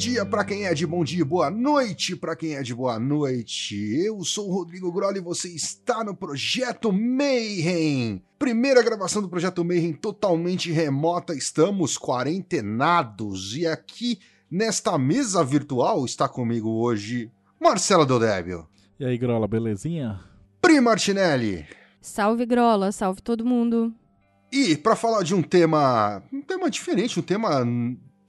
Dia para quem é de bom dia, boa noite para quem é de boa noite. Eu sou o Rodrigo Groli e você está no Projeto Mayhem. Primeira gravação do Projeto Mayhem totalmente remota, estamos quarentenados e aqui nesta mesa virtual está comigo hoje Marcela Dodébio. E aí, Grola, belezinha? Pri Martinelli. Salve Grola, salve todo mundo. E para falar de um tema, um tema diferente, um tema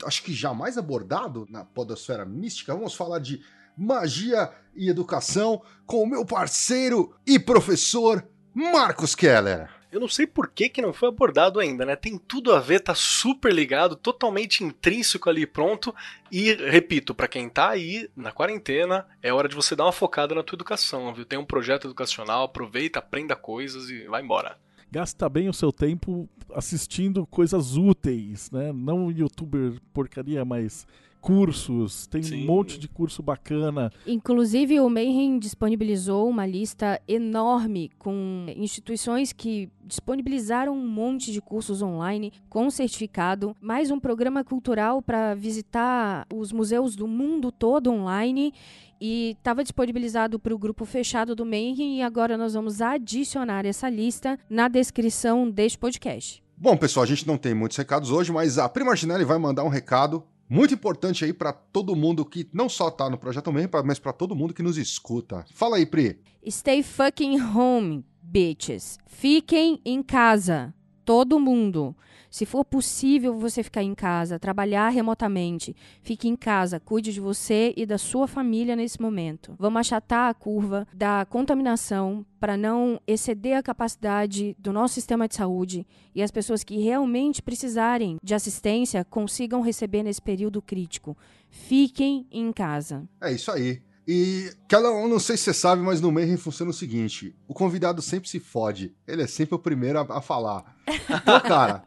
acho que jamais abordado na podosfera mística, vamos falar de magia e educação com o meu parceiro e professor Marcos Keller. Eu não sei por que, que não foi abordado ainda, né? Tem tudo a ver, tá super ligado, totalmente intrínseco ali pronto. E, repito, para quem tá aí na quarentena, é hora de você dar uma focada na tua educação, viu? Tem um projeto educacional, aproveita, aprenda coisas e vai embora gasta bem o seu tempo assistindo coisas úteis, né? Não youtuber porcaria, mas cursos, tem Sim. um monte de curso bacana. Inclusive, o Mayhem disponibilizou uma lista enorme com instituições que disponibilizaram um monte de cursos online com certificado, mais um programa cultural para visitar os museus do mundo todo online e estava disponibilizado para o grupo fechado do Mayhem e agora nós vamos adicionar essa lista na descrição deste podcast. Bom, pessoal, a gente não tem muitos recados hoje, mas a Prima Martinelli vai mandar um recado muito importante aí para todo mundo que não só tá no Projeto Mayhem, mas para todo mundo que nos escuta. Fala aí, Pri. Stay fucking home, bitches. Fiquem em casa. Todo mundo. Se for possível você ficar em casa, trabalhar remotamente, fique em casa, cuide de você e da sua família nesse momento. Vamos achatar a curva da contaminação para não exceder a capacidade do nosso sistema de saúde e as pessoas que realmente precisarem de assistência consigam receber nesse período crítico. Fiquem em casa. É isso aí. E, aquela, eu não sei se você sabe, mas no Mayhem funciona o seguinte: o convidado sempre se fode. Ele é sempre o primeiro a, a falar. Então, cara,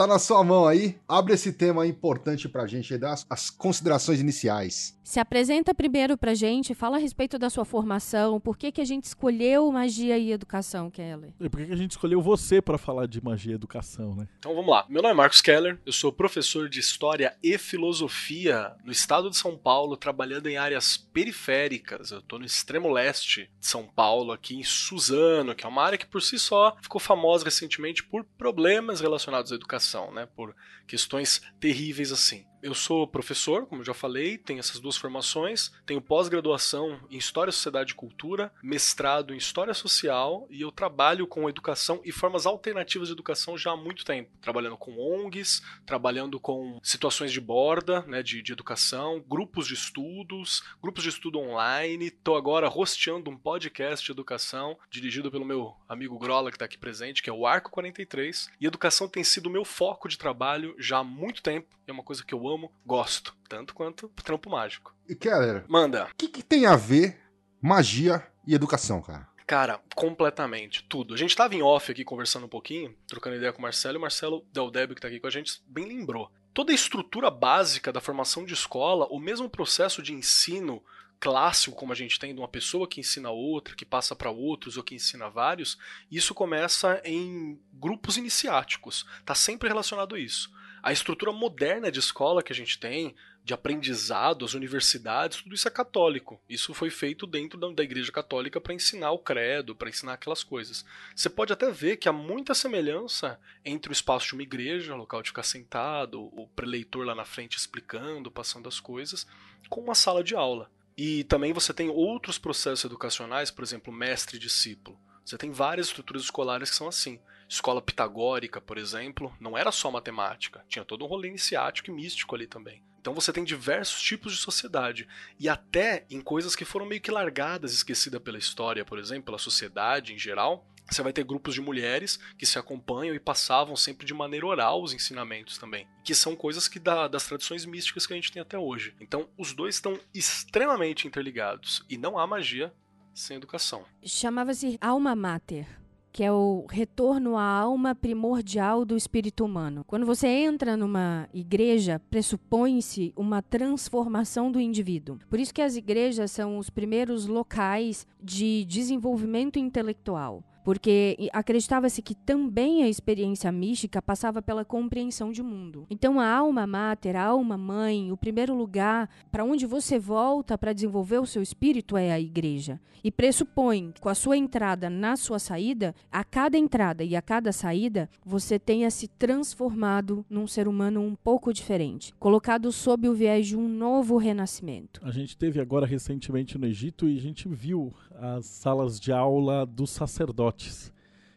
Tá na sua mão aí. Abre esse tema importante pra gente e dá as, as, considerações iniciais. Se apresenta primeiro pra gente, fala a respeito da sua formação, por que, que a gente escolheu magia e educação, Keller? E por que, que a gente escolheu você para falar de magia e educação, né? Então vamos lá. Meu nome é Marcos Keller, eu sou professor de História e Filosofia no estado de São Paulo, trabalhando em áreas periféricas. Eu tô no extremo leste de São Paulo, aqui em Suzano, que é uma área que por si só ficou famosa recentemente por problemas relacionados à educação né, por questões terríveis assim. Eu sou professor, como já falei, tenho essas duas formações, tenho pós-graduação em História, Sociedade e Cultura, mestrado em História Social e eu trabalho com educação e formas alternativas de educação já há muito tempo, trabalhando com ONGs, trabalhando com situações de borda, né, de, de educação, grupos de estudos, grupos de estudo online, estou agora hosteando um podcast de educação dirigido pelo meu amigo Grola que está aqui presente, que é o Arco 43, e educação tem sido o meu foco de trabalho já há muito tempo, é uma coisa que eu amo, gosto, tanto quanto trampo mágico. E Keller, manda. O que, que tem a ver magia e educação, cara? Cara, completamente, tudo. A gente tava em off aqui conversando um pouquinho, trocando ideia com o Marcelo, e o Marcelo Del Débio, que tá aqui com a gente, bem lembrou. Toda a estrutura básica da formação de escola, o mesmo processo de ensino clássico como a gente tem de uma pessoa que ensina outra, que passa para outros ou que ensina vários, isso começa em grupos iniciáticos. Tá sempre relacionado a isso. A estrutura moderna de escola que a gente tem, de aprendizado, as universidades, tudo isso é católico. Isso foi feito dentro da, Igreja Católica para ensinar o credo, para ensinar aquelas coisas. Você pode até ver que há muita semelhança entre o espaço de uma igreja, o local de ficar sentado, o preleitor lá na frente explicando, passando as coisas, com uma sala de aula. E também você tem outros processos educacionais, por exemplo, mestre e discípulo. Você tem várias estruturas escolares que são assim. Escola pitagórica, por exemplo, não era só matemática, tinha todo um rolê iniciático e místico ali também. Então você tem diversos tipos de sociedade. E até em coisas que foram meio que largadas, esquecidas pela história, por exemplo, pela sociedade em geral, Você vai ter grupos de mulheres que se acompanham e passavam sempre de maneira oral os ensinamentos também, que são coisas que da, das tradições místicas que a gente tem até hoje. Então, os dois estão extremamente interligados e não há magia sem educação. Chamava-se alma mater que é o retorno à alma primordial do espírito humano. Quando você entra numa igreja, pressupõe-se uma transformação do indivíduo. Por isso que as igrejas são os primeiros locais de desenvolvimento intelectual porque acreditava-se que também a experiência mística passava pela compreensão de mundo. Então a alma mater, a alma mãe, o primeiro lugar para onde você volta para desenvolver o seu espírito é a igreja. E pressupõe com a sua entrada na sua saída, a cada entrada e a cada saída, você tenha se transformado num ser humano um pouco diferente, colocado sob o viés de um novo renascimento. A gente teve agora recentemente no Egito e a gente viu as salas de aula dos sacerdotes,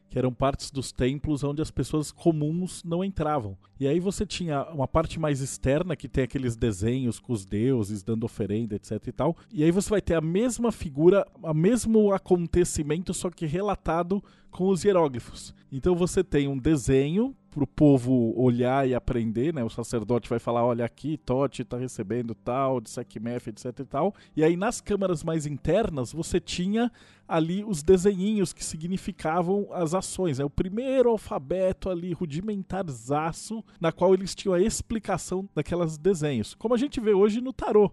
que eram partes dos templos onde as pessoas comuns não entravam. E aí você tinha uma parte mais externa, que tem aqueles desenhos com os deuses dando oferenda, etc e tal. E aí você vai ter a mesma figura, o mesmo acontecimento, só que relatado com os hieróglifos. Então você tem um desenho para o povo olhar e aprender, né? O sacerdote vai falar, olha aqui, Tote está recebendo tal, de Sekhmef, etc e tal. E aí nas câmaras mais internas você tinha ali os desenhinhos que significavam as ações. É né? o primeiro alfabeto ali rudimentarzaço na qual eles tinham a explicação daquelas desenhos. Como a gente vê hoje no tarô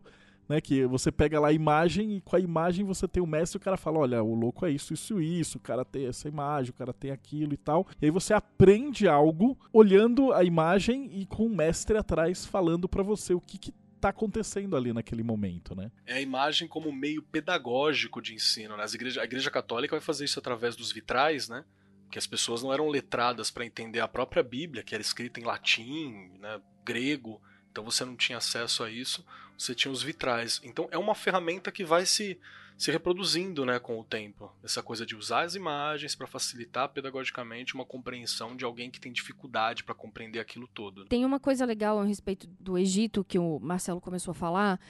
né? Que você pega lá a imagem e com a imagem você tem o mestre e o cara fala: olha, o louco é isso, isso, isso, o cara tem essa imagem, o cara tem aquilo e tal. E aí você aprende algo olhando a imagem e com o mestre atrás falando para você o que, que tá acontecendo ali naquele momento, né? É a imagem como meio pedagógico de ensino, né? As igreja, a igreja católica vai fazer isso através dos vitrais, né? Que as pessoas não eram letradas para entender a própria Bíblia, que era escrita em latim, né, grego, então você não tinha acesso a isso, você tinha os vitrais. Então é uma ferramenta que vai se, se reproduzindo né, com o tempo. Essa coisa de usar as imagens para facilitar pedagogicamente uma compreensão de alguém que tem dificuldade para compreender aquilo todo. Tem uma coisa legal a respeito do Egito que o Marcelo começou a falar,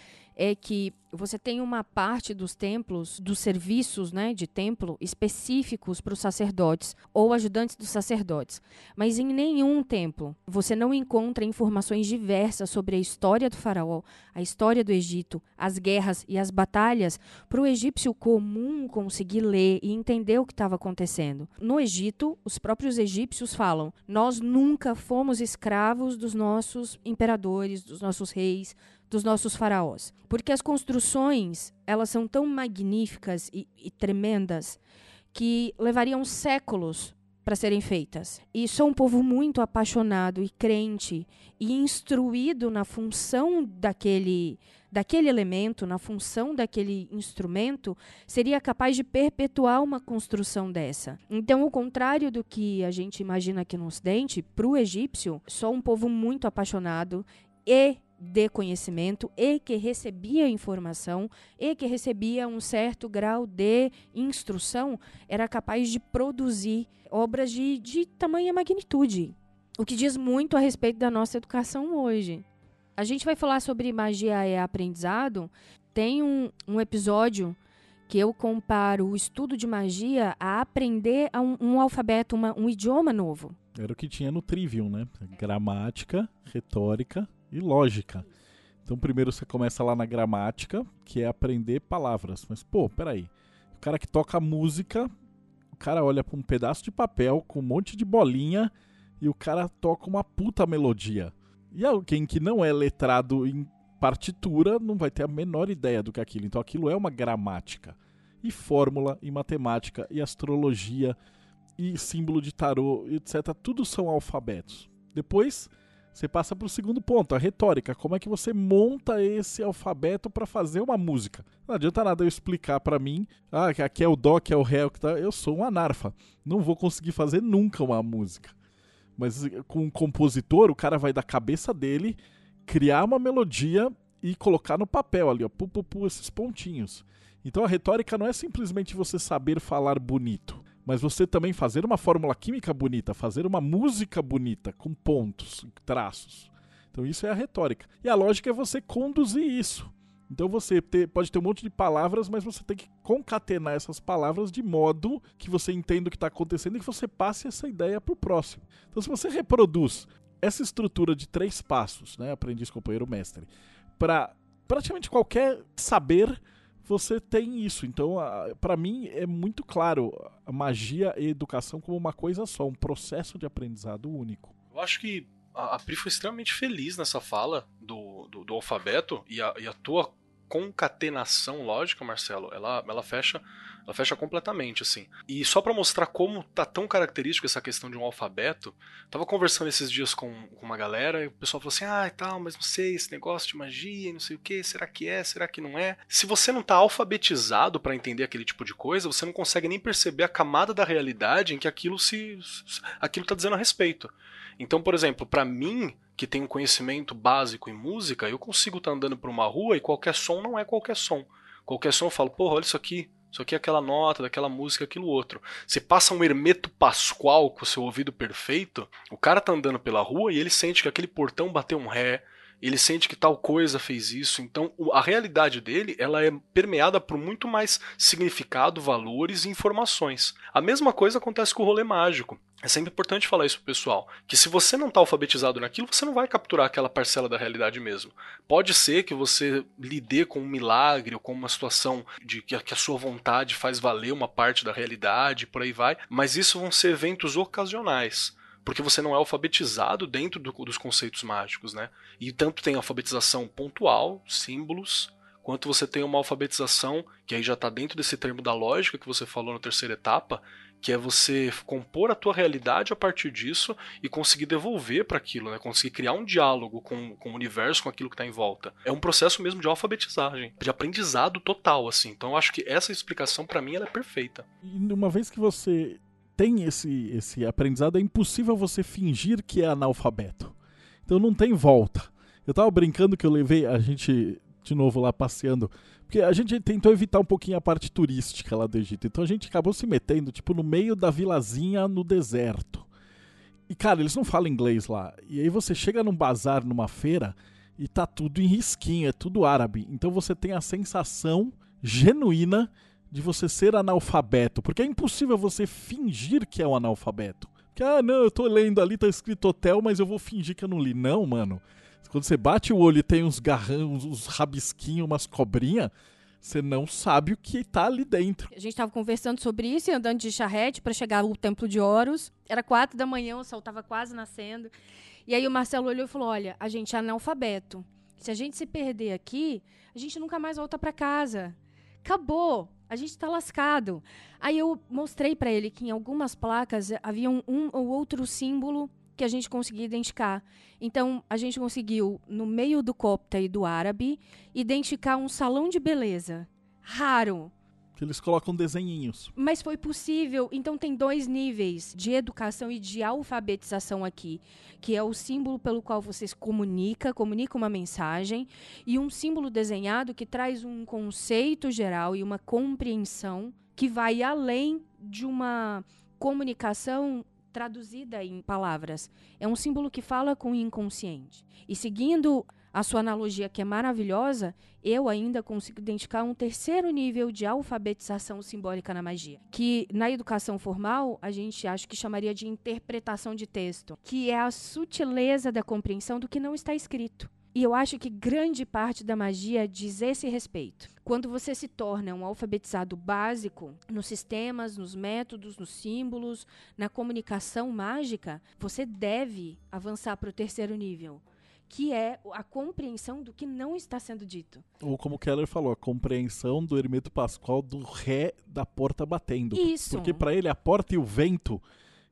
é que você tem uma parte dos templos, dos serviços né, de templo específicos para os sacerdotes ou ajudantes dos sacerdotes. Mas em nenhum templo você não encontra informações diversas sobre a história do faraó, a história do Egito, as guerras e as batalhas para o egípcio comum conseguir ler e entender o que estava acontecendo. No Egito, os próprios egípcios falam: nós nunca fomos escravos dos nossos imperadores, dos nossos reis, dos nossos faraós. Porque as construções, elas são tão magníficas e, e tremendas que levariam séculos para serem feitas. E sou um povo muito apaixonado e crente e instruído na função daquele daquele elemento, na função daquele instrumento, seria capaz de perpetuar uma construção dessa. Então, o contrário do que a gente imagina aqui no Ocidente, para o egípcio, sou um povo muito apaixonado e de conhecimento e que recebia informação e que recebia um certo grau de instrução, era capaz de produzir obras de, de tamanha magnitude. O que diz muito a respeito da nossa educação hoje. A gente vai falar sobre magia e aprendizado. Tem um, um episódio que eu comparo o estudo de magia a aprender a um, um alfabeto, uma, um idioma novo. Era o que tinha no Trivium, né? Gramática, retórica e lógica. Então, primeiro você começa lá na gramática, que é aprender palavras. Mas, pô, peraí. O cara que toca música, o cara olha para um pedaço de papel com um monte de bolinha e o cara toca uma puta melodia. E alguém que não é letrado em partitura não vai ter a menor ideia do que é aquilo. Então, aquilo é uma gramática. E fórmula, e matemática, e astrologia, e símbolo de tarô, etc. Tudo são alfabetos. Depois você passa para o segundo ponto, a retórica. Como é que você monta esse alfabeto para fazer uma música? Não adianta nada eu explicar para mim, ah, aqui é o dó, aqui é o ré, que tá... eu sou um anarfa. Não vou conseguir fazer nunca uma música. Mas com um compositor, o cara vai da cabeça dele criar uma melodia e colocar no papel ali, ó, pu, pu, pu, esses pontinhos. Então a retórica não é simplesmente você saber falar bonito mas você também fazer uma fórmula química bonita, fazer uma música bonita, com pontos, traços. Então isso é a retórica. E a lógica é você conduzir isso. Então você ter, pode ter um monte de palavras, mas você tem que concatenar essas palavras de modo que você entenda o que está acontecendo e que você passe essa ideia para o próximo. Então, se você reproduz essa estrutura de três passos, né, aprendiz, companheiro, mestre, para praticamente qualquer saber, você tem isso. Então, para mim, é muito claro a magia e educação como uma coisa só, um processo de aprendizado único. Eu acho que a, Pri foi extremamente feliz nessa fala do, do, do alfabeto e a, e a tua concatenação lógica, Marcelo, ela, ela fecha ela fecha completamente, assim. E só para mostrar como tá tão característico essa questão de um alfabeto, tava conversando esses dias com, com uma galera e o pessoal falou assim: ah, e tal, mas não sei, esse negócio de magia não sei o que, será que é, será que não é? Se você não tá alfabetizado para entender aquele tipo de coisa, você não consegue nem perceber a camada da realidade em que aquilo se. aquilo tá dizendo a respeito. Então, por exemplo, para mim, que tem um conhecimento básico em música, eu consigo estar tá andando por uma rua e qualquer som não é qualquer som. Qualquer som eu falo, porra, olha isso aqui. Isso aqui é aquela nota, daquela música, aquilo outro. Você passa um Hermeto Pascoal com o seu ouvido perfeito, o cara tá andando pela rua e ele sente que aquele portão bateu um ré, ele sente que tal coisa fez isso. Então, a realidade dele, ela é permeada por muito mais significado, valores e informações. A mesma coisa acontece com o rolê mágico. É sempre importante falar isso pro pessoal, que se você não está alfabetizado naquilo, você não vai capturar aquela parcela da realidade mesmo. Pode ser que você lide com um milagre ou com uma situação de que a sua vontade faz valer uma parte da realidade, por aí vai, mas isso vão ser eventos ocasionais porque você não é alfabetizado dentro do, dos conceitos mágicos, né? E tanto tem alfabetização pontual, símbolos, quanto você tem uma alfabetização que aí já está dentro desse termo da lógica que você falou na terceira etapa, que é você compor a tua realidade a partir disso e conseguir devolver para aquilo, né? Conseguir criar um diálogo com, com o universo, com aquilo que está em volta. É um processo mesmo de alfabetizagem, de aprendizado total, assim. Então eu acho que essa explicação para mim ela é perfeita. E uma vez que você tem esse, esse aprendizado, é impossível você fingir que é analfabeto. Então não tem volta. Eu tava brincando que eu levei a gente de novo lá passeando, porque a gente tentou evitar um pouquinho a parte turística lá do Egito. Então a gente acabou se metendo tipo no meio da vilazinha no deserto. E cara, eles não falam inglês lá. E aí você chega num bazar, numa feira, e tá tudo em risquinho, é tudo árabe. Então você tem a sensação genuína de você ser analfabeto, porque é impossível você fingir que é um analfabeto. Que, ah, não, eu tô lendo ali, tá escrito hotel, mas eu vou fingir que eu não li. Não, mano. Quando você bate o olho e tem uns garrões, uns rabisquinhos, umas cobrinhas, você não sabe o que tá ali dentro. A gente tava conversando sobre isso e andando de charrete para chegar ao Templo de Horus. Era quatro da manhã, o sol tava quase nascendo. E aí o Marcelo olhou e falou: Olha, a gente é analfabeto. Se a gente se perder aqui, a gente nunca mais volta para casa. Acabou a gente está lascado. Aí eu mostrei para ele que em algumas placas havia um, um ou outro símbolo que a gente conseguia identificar. Então, a gente conseguiu, no meio do copta e do árabe, identificar um salão de beleza. Raro. Que eles colocam desenhinhos. Mas foi possível. Então tem dois níveis de educação e de alfabetização aqui, que é o símbolo pelo qual você se comunica, comunica uma mensagem, e um símbolo desenhado que traz um conceito geral e uma compreensão que vai além de uma comunicação traduzida em palavras. É um símbolo que fala com o inconsciente. E seguindo a sua analogia, que é maravilhosa, eu ainda consigo identificar um terceiro nível de alfabetização simbólica na magia, que na educação formal a gente acha que chamaria de interpretação de texto, que é a sutileza da compreensão do que não está escrito. E eu acho que grande parte da magia diz esse respeito. Quando você se torna um alfabetizado básico nos sistemas, nos métodos, nos símbolos, na comunicação mágica, você deve avançar para o terceiro nível, que é a compreensão do que não está sendo dito. Ou como o Keller falou, a compreensão do Hermeto Pascoal do ré da porta batendo. Isso. Porque para ele a porta e o vento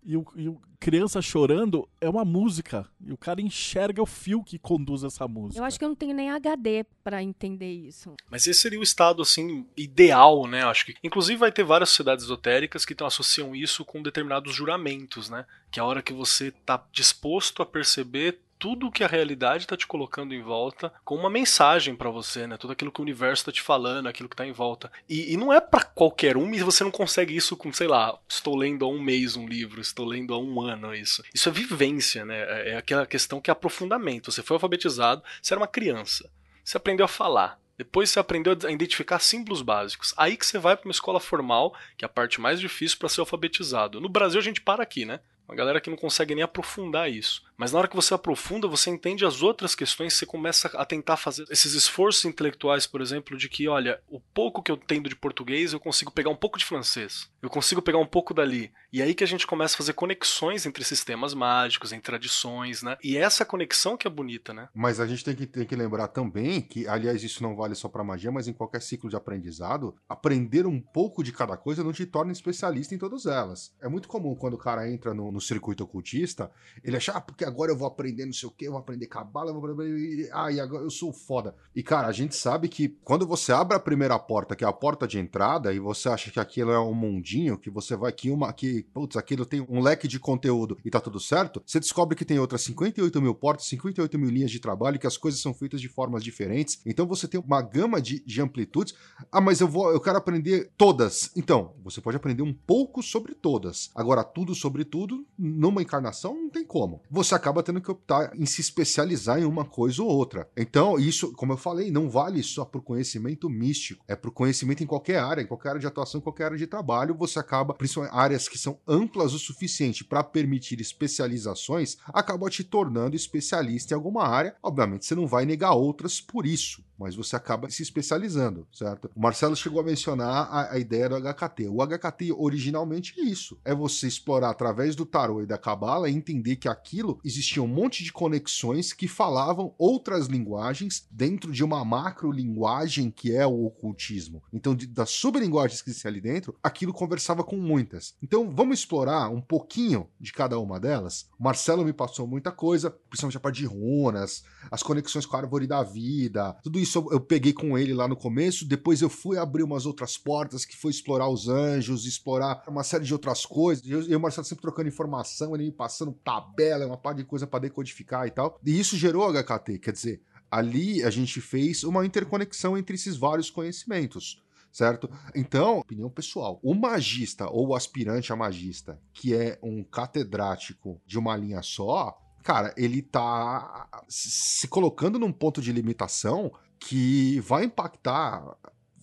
e o, e o, criança chorando é uma música. E o cara enxerga o fio que conduz essa música. Eu acho que eu não tenho nem HD para entender isso. Mas esse seria o estado assim ideal, né? Acho que inclusive vai ter várias sociedades esotéricas que associam isso com determinados juramentos, né? Que é a hora que você está disposto a perceber tudo que a realidade está te colocando em volta com uma mensagem para você, né? Tudo aquilo que o universo está te falando, aquilo que está em volta. E, e não é para qualquer um, e você não consegue isso com, sei lá, estou lendo há um mês um livro, estou lendo há um ano isso. Isso é vivência, né? É, é aquela questão que é aprofundamento. Você foi alfabetizado, você era uma criança, você aprendeu a falar. Depois você aprendeu a identificar símbolos básicos. Aí que você vai para uma escola formal, que é a parte mais difícil para ser alfabetizado. No Brasil a gente para aqui, né? Uma galera que não consegue nem aprofundar isso. Mas na hora que você aprofunda, você entende as outras questões, você começa a tentar fazer esses esforços intelectuais, por exemplo, de que, olha, o pouco que eu entendo de português, eu consigo pegar um pouco de francês. Eu consigo pegar um pouco dali. E aí que a gente começa a fazer conexões entre sistemas mágicos, entre tradições, né? E essa conexão que é bonita, né? Mas a gente tem que, tem que lembrar também que, aliás, isso não vale só para magia, mas em qualquer ciclo de aprendizado, aprender um pouco de cada coisa não te torna especialista em todas elas. É muito comum quando o cara entra no, no circuito ocultista, ele achar, ah, porque agora eu vou aprender não sei o que, eu vou aprender cabala, eu vou aprender. Ah, e agora eu sou foda. E cara, a gente sabe que quando você abre a primeira porta, que é a porta de entrada, e você acha que aquilo é um mundinho, que você vai aqui uma. que, putz, aquilo tem um leque de conteúdo e tá tudo certo, você descobre que tem outras 58 mil portas, 58 mil linhas de trabalho, que as coisas são feitas de formas diferentes. Então você tem uma gama de, de amplitudes. Ah, mas eu vou, eu quero aprender todas. Então, você pode aprender um pouco sobre todas. Agora, tudo sobre tudo, numa encarnação, não tem como. Você acaba tendo que optar em se especializar em uma coisa ou outra. Então, isso, como eu falei, não vale só o conhecimento místico, é o conhecimento em qualquer área, em qualquer área de atuação, em qualquer área de trabalho, você acaba, principalmente áreas que são amplas o suficiente para permitir especializações, acaba te tornando especialista em alguma área. Obviamente, você não vai negar outras por isso mas você acaba se especializando, certo? O Marcelo chegou a mencionar a, a, ideia do HKT. O HKT originalmente é isso: é você explorar através do tarô e da cabala e entender que aquilo existia um monte de conexões que falavam outras linguagens dentro de uma macro linguagem que é o ocultismo. Então, de, das sublinguagens que existiam ali dentro, aquilo conversava com muitas. Então, vamos explorar um pouquinho de cada uma delas. O Marcelo me passou muita coisa, principalmente a parte de runas, as conexões com a árvore da vida, tudo isso eu peguei com ele lá no começo, depois eu fui abrir umas outras portas, que foi explorar os anjos, explorar uma série de outras coisas. Eu, eu e o Marcelo sempre trocando informação, ele me passando tabela, uma parte de coisa para decodificar e tal. E isso gerou HKT, quer dizer, ali a gente fez uma interconexão entre esses vários conhecimentos certo? Então, opinião pessoal, o magista ou o aspirante a magista, que é um catedrático de uma linha só, cara, ele tá se colocando num ponto de limitação que vai impactar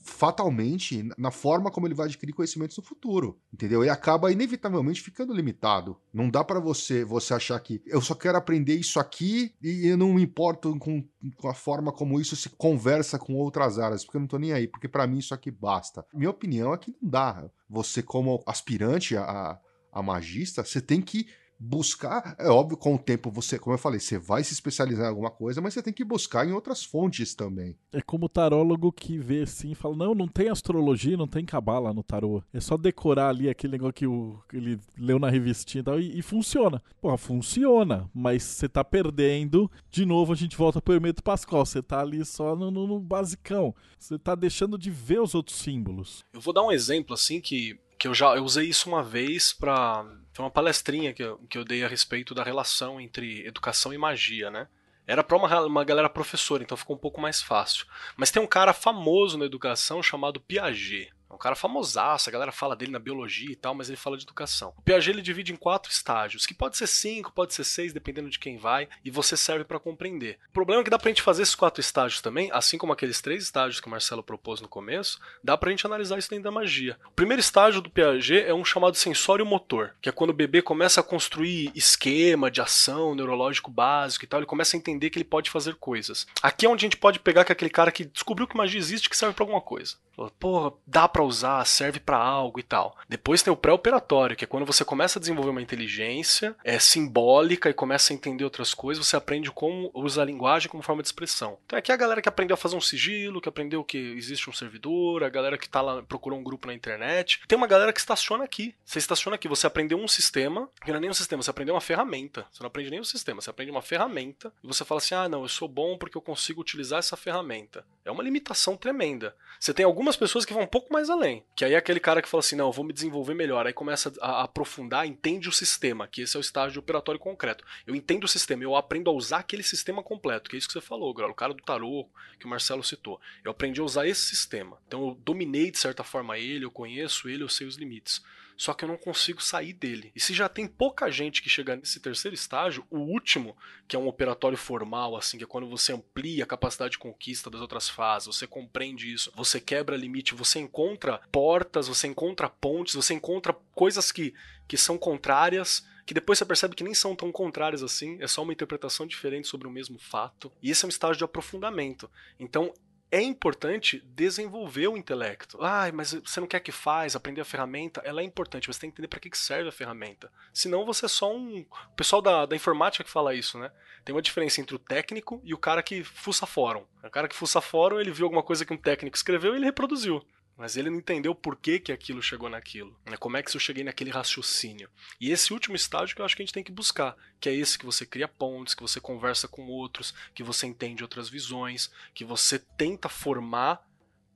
fatalmente na forma como ele vai adquirir conhecimentos no futuro, entendeu? E acaba inevitavelmente ficando limitado. Não dá para você você achar que eu só quero aprender isso aqui e eu não me importo com, com a forma como isso se conversa com outras áreas, porque eu não tô nem aí, porque para mim isso aqui basta. Minha opinião é que não dá. Você como aspirante a, a magista, você tem que buscar, é óbvio, com o tempo você, como eu falei, você vai se especializar em alguma coisa, mas você tem que buscar em outras fontes também. É como o tarólogo que vê assim e fala: não, não tem astrologia, não tem cabala no tarô. É só decorar ali aquele negócio que, o, que ele leu na revistinha e tal, e, e funciona. Porra, funciona, mas você tá perdendo. De novo, a gente volta pro Hermeto Pascoal. Você tá ali só no, no, no basicão. Você tá deixando de ver os outros símbolos. Eu vou dar um exemplo assim que que eu já eu usei isso uma vez para foi uma palestrinha que eu, que eu dei a respeito da relação entre educação e magia, né? Era para uma, uma galera professora, então ficou um pouco mais fácil. Mas tem um cara famoso na educação chamado Piaget. É um cara famosaço, a galera fala dele na biologia e tal, mas ele fala de educação. O Piaget ele divide em quatro estágios, que pode ser cinco, pode ser seis, dependendo de quem vai, e você serve para compreender. O problema é que dá pra gente fazer esses quatro estágios também, assim como aqueles três estágios que o Marcelo propôs no começo, dá pra gente analisar isso dentro da magia. O primeiro estágio do Piaget é um chamado sensório motor, que é quando o bebê começa a construir esquema de ação neurológico básico e tal, ele começa a entender que ele pode fazer coisas. Aqui é onde a gente pode pegar com aquele cara que descobriu que magia existe que serve para alguma coisa. Porra, dá para usar, serve para algo e tal. Depois tem o pré-operatório, que é quando você começa a desenvolver uma inteligência é simbólica e começa a entender outras coisas, você aprende como usar a linguagem como forma de expressão. Então aqui é a galera que aprendeu a fazer um sigilo, que aprendeu que existe um servidor, a galera que tá lá, procurou um grupo na internet. Tem uma galera que estaciona aqui. Você estaciona aqui, você aprendeu um sistema, que não é nem um sistema, você aprendeu uma ferramenta. Você não aprende nem um sistema, você aprende uma ferramenta e você fala assim: ah, não, eu sou bom porque eu consigo utilizar essa ferramenta. É uma limitação tremenda. Você tem algumas pessoas que vão um pouco mais além. Que aí é aquele cara que fala assim: não, vou me desenvolver melhor. Aí começa a aprofundar, entende o sistema, que esse é o estágio operatório concreto. Eu entendo o sistema, eu aprendo a usar aquele sistema completo, que é isso que você falou, o cara do tarô que o Marcelo citou. Eu aprendi a usar esse sistema. Então eu dominei de certa forma ele, eu conheço ele, eu sei os limites. Só que eu não consigo sair dele. E se já tem pouca gente que chega nesse terceiro estágio, o último, que é um operatório formal, assim, que é quando você amplia a capacidade de conquista das outras fases, você compreende isso, você quebra limite, você encontra portas, você encontra pontes, você encontra coisas que, que são contrárias que depois você percebe que nem são tão contrárias assim, é só uma interpretação diferente sobre o mesmo fato. E esse é um estágio de aprofundamento. Então, é importante desenvolver o intelecto. Ah, mas você não quer que faz, aprender a ferramenta? Ela é importante, você tem que entender para que serve a ferramenta. Senão você é só um. O pessoal da, da informática que fala isso, né? Tem uma diferença entre o técnico e o cara que fuça fórum. O cara que fuça fórum, ele viu alguma coisa que um técnico escreveu e ele reproduziu. Mas ele não entendeu por que, que aquilo chegou naquilo. Né? Como é que eu cheguei naquele raciocínio. E esse último estágio que eu acho que a gente tem que buscar, que é esse que você cria pontes, que você conversa com outros, que você entende outras visões, que você tenta formar,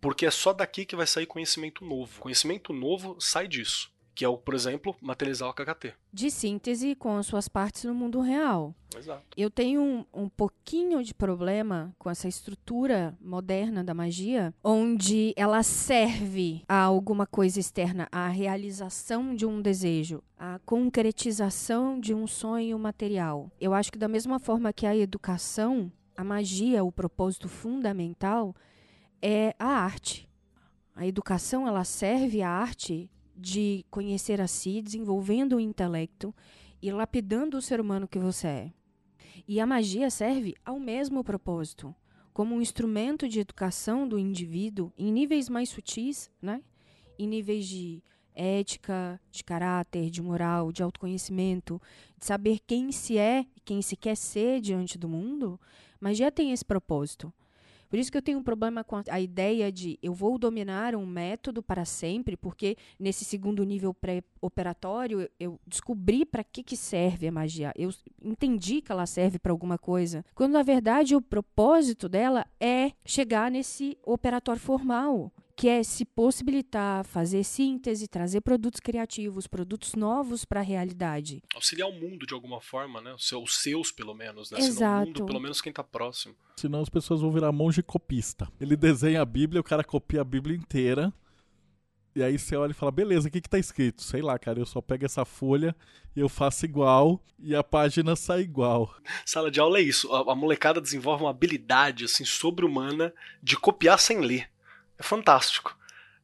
porque é só daqui que vai sair conhecimento novo. Conhecimento novo sai disso que é o, por exemplo, materializar o HKT. De síntese com suas partes no mundo real. Exato. Eu tenho um, um pouquinho de problema com essa estrutura moderna da magia, onde ela serve a alguma coisa externa, a realização de um desejo, a concretização de um sonho material. Eu acho que da mesma forma que a educação, a magia, o propósito fundamental é a arte. A educação ela serve à arte de conhecer a si, desenvolvendo o intelecto e lapidando o ser humano que você é. E a magia serve ao mesmo propósito, como um instrumento de educação do indivíduo em níveis mais sutis, né? em níveis de ética, de caráter, de moral, de autoconhecimento, de saber quem se é quem se quer ser diante do mundo. Magia tem esse propósito. Por isso que eu tenho um problema com a ideia de eu vou dominar um método para sempre, porque nesse segundo nível pré-operatório eu descobri para que, que serve a magia. Eu entendi que ela serve para alguma coisa. Quando na verdade o propósito dela é chegar nesse operatório formal que é se possibilitar, fazer síntese, trazer produtos criativos, produtos novos para a realidade. Auxiliar o mundo de alguma forma, né? Os seus, pelo menos, né? Exato. Senão o mundo, pelo menos quem está próximo. Senão as pessoas vão virar monge copista. Ele desenha a Bíblia, o cara copia a Bíblia inteira. E aí você olha e fala, beleza, o que que tá escrito? Sei lá, cara, eu só pego essa folha e eu faço igual e a página sai igual. Sala de aula é isso. A, a molecada desenvolve uma habilidade, assim, sobre-humana de copiar sem ler. É fantástico.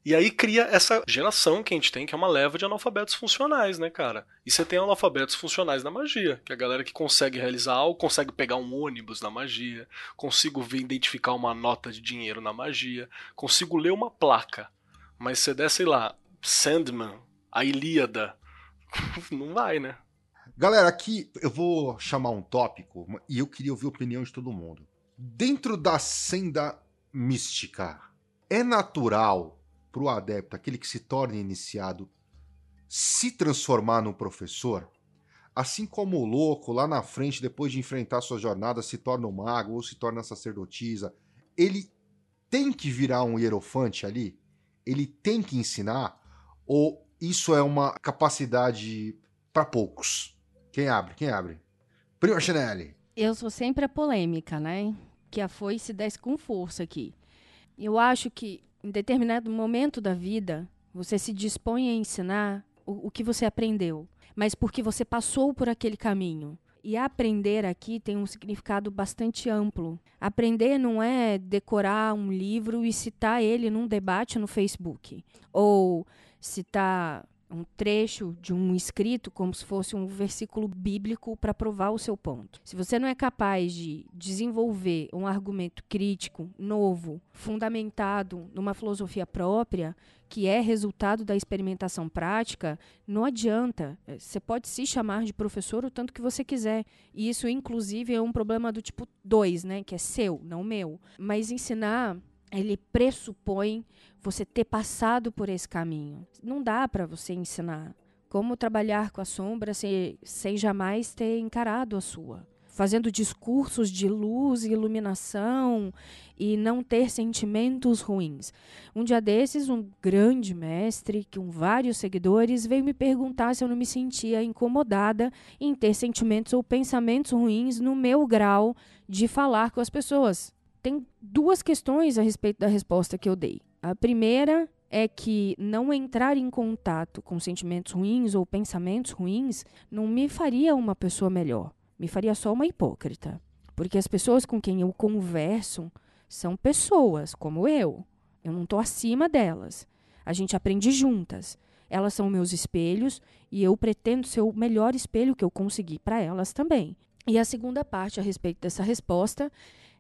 E aí cria essa geração que a gente tem, que é uma leva de analfabetos funcionais, né, cara? E você tem analfabetos funcionais na magia, que é a galera que consegue realizar algo, consegue pegar um ônibus na magia, consigo ver identificar uma nota de dinheiro na magia, consigo ler uma placa. Mas você der, sei lá, Sandman, a Ilíada, não vai, né? Galera, aqui eu vou chamar um tópico e eu queria ouvir a opinião de todo mundo. Dentro da senda mística, é natural para o adepto, aquele que se torna iniciado, se transformar num professor? Assim como o louco, lá na frente, depois de enfrentar sua jornada, se torna um mago ou se torna sacerdotisa, ele tem que virar um hierofante ali? Ele tem que ensinar? Ou isso é uma capacidade para poucos? Quem abre? Quem abre? Prima Chanelli. Eu sou sempre a polêmica, né? Que a foice desce com força aqui. Eu acho que em determinado momento da vida você se dispõe a ensinar o, o que você aprendeu, mas porque você passou por aquele caminho. E aprender aqui tem um significado bastante amplo. Aprender não é decorar um livro e citar ele num debate no Facebook. Ou citar um trecho de um escrito como se fosse um versículo bíblico para provar o seu ponto. Se você não é capaz de desenvolver um argumento crítico, novo, fundamentado numa filosofia própria, que é resultado da experimentação prática, não adianta. Você pode se chamar de professor o tanto que você quiser. E isso, inclusive, é um problema do tipo 2, né? Que é seu, não meu. Mas ensinar ele pressupõe você ter passado por esse caminho. Não dá para você ensinar como trabalhar com a sombra sem, sem jamais ter encarado a sua. Fazendo discursos de luz e iluminação e não ter sentimentos ruins. Um dia desses, um grande mestre, com vários seguidores, veio me perguntar se eu não me sentia incomodada em ter sentimentos ou pensamentos ruins no meu grau de falar com as pessoas tem duas questões a respeito da resposta que eu dei. A primeira é que não entrar em contato com sentimentos ruins ou pensamentos ruins não me faria uma pessoa melhor, me faria só uma hipócrita. Porque as pessoas com quem eu converso são pessoas como eu. Eu não estou acima delas. A gente aprende juntas. Elas são meus espelhos e eu pretendo ser o melhor espelho que eu conseguir para elas também. E a segunda parte a respeito dessa resposta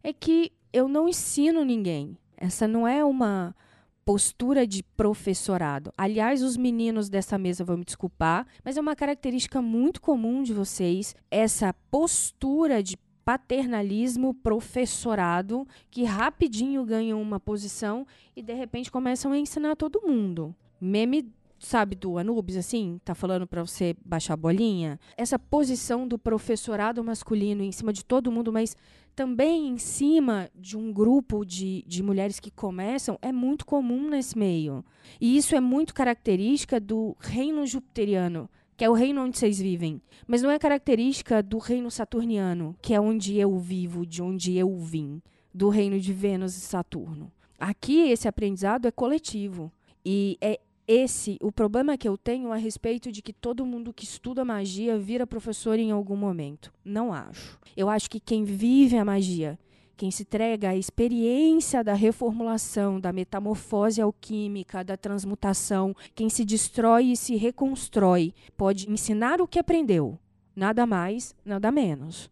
é que eu não ensino ninguém. Essa não é uma postura de professorado. Aliás, os meninos dessa mesa vão me desculpar, mas é uma característica muito comum de vocês essa postura de paternalismo professorado que rapidinho ganham uma posição e de repente começam a ensinar todo mundo. Meme sabe, do Anubis, assim, tá falando para você baixar a bolinha. Essa posição do professorado masculino em cima de todo mundo, mas também em cima de um grupo de, de mulheres que começam, é muito comum nesse meio. E isso é muito característica do reino jupiteriano, que é o reino onde vocês vivem. Mas não é característica do reino saturniano, que é onde eu vivo, de onde eu vim, do reino de Vênus e Saturno. Aqui, esse aprendizado é coletivo. E é esse o problema que eu tenho a respeito de que todo mundo que estuda magia vira professor em algum momento. Não acho. Eu acho que quem vive a magia, quem se entrega à experiência da reformulação, da metamorfose alquímica, da transmutação, quem se destrói e se reconstrói, pode ensinar o que aprendeu. Nada mais, nada menos.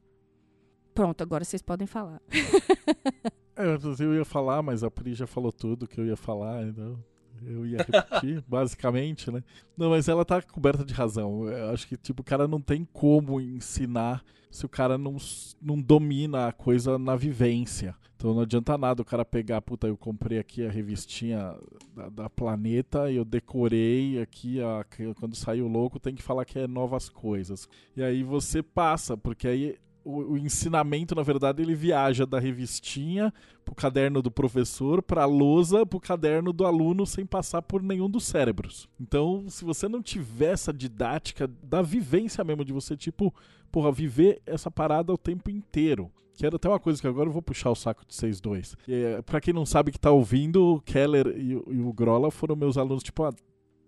Pronto, agora vocês podem falar. é, eu ia falar, mas a Pri já falou tudo que eu ia falar, então eu ia repetir, basicamente, né? Não, mas ela tá coberta de razão. Eu acho que, tipo, o cara não tem como ensinar se o cara não, não domina a coisa na vivência. Então não adianta nada o cara pegar, puta, eu comprei aqui a revistinha da, da Planeta e eu decorei aqui, a, quando saiu louco tem que falar que é novas coisas. E aí você passa, porque aí o, o, ensinamento, na verdade, ele viaja da revistinha pro caderno do professor, pra lousa, pro caderno do aluno, sem passar por nenhum dos cérebros. Então, se você não tiver essa didática da vivência mesmo, de você, tipo, porra, viver essa parada o tempo inteiro. Que era até uma coisa que agora eu vou puxar o saco de vocês dois. É, para quem não sabe que tá ouvindo, o Keller e, e o Grola foram meus alunos, tipo, há